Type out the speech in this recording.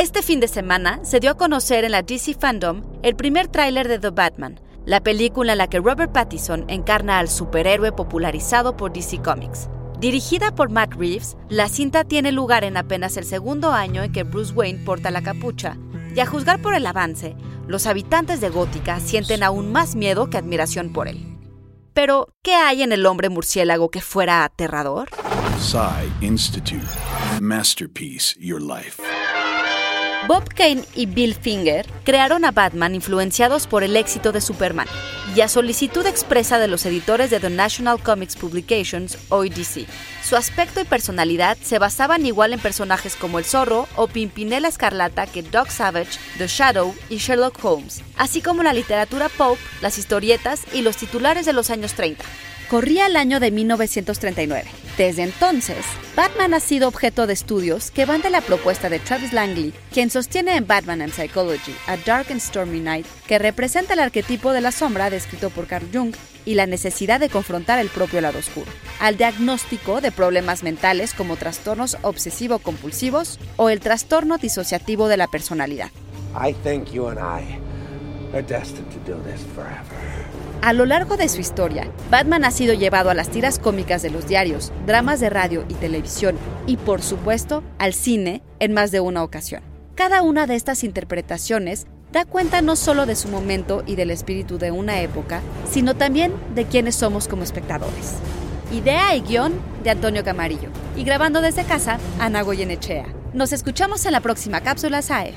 Este fin de semana se dio a conocer en la DC Fandom el primer tráiler de The Batman, la película en la que Robert Pattinson encarna al superhéroe popularizado por DC Comics. Dirigida por Matt Reeves, la cinta tiene lugar en apenas el segundo año en que Bruce Wayne porta la capucha, y a juzgar por el avance, los habitantes de Gótica sienten aún más miedo que admiración por él. Pero, ¿qué hay en el hombre murciélago que fuera aterrador? Institute. Masterpiece Your Life. Bob Kane y Bill Finger crearon a Batman influenciados por el éxito de Superman y a solicitud expresa de los editores de The National Comics Publications, o DC. Su aspecto y personalidad se basaban igual en personajes como el Zorro o Pimpinela Escarlata que Doc Savage, The Shadow y Sherlock Holmes, así como la literatura pop, las historietas y los titulares de los años 30. Corría el año de 1939. Desde entonces, Batman ha sido objeto de estudios que van de la propuesta de Travis Langley, quien sostiene en Batman and Psychology, A Dark and Stormy Night, que representa el arquetipo de la sombra descrito por Carl Jung y la necesidad de confrontar el propio lado oscuro, al diagnóstico de problemas mentales como trastornos obsesivo-compulsivos o el trastorno disociativo de la personalidad. I think you and I are destined to do this forever. A lo largo de su historia, Batman ha sido llevado a las tiras cómicas de los diarios, dramas de radio y televisión y, por supuesto, al cine en más de una ocasión. Cada una de estas interpretaciones da cuenta no solo de su momento y del espíritu de una época, sino también de quiénes somos como espectadores. Idea y guion de Antonio Camarillo. Y grabando desde casa, Ana Goyenechea. Nos escuchamos en la próxima cápsula SAE.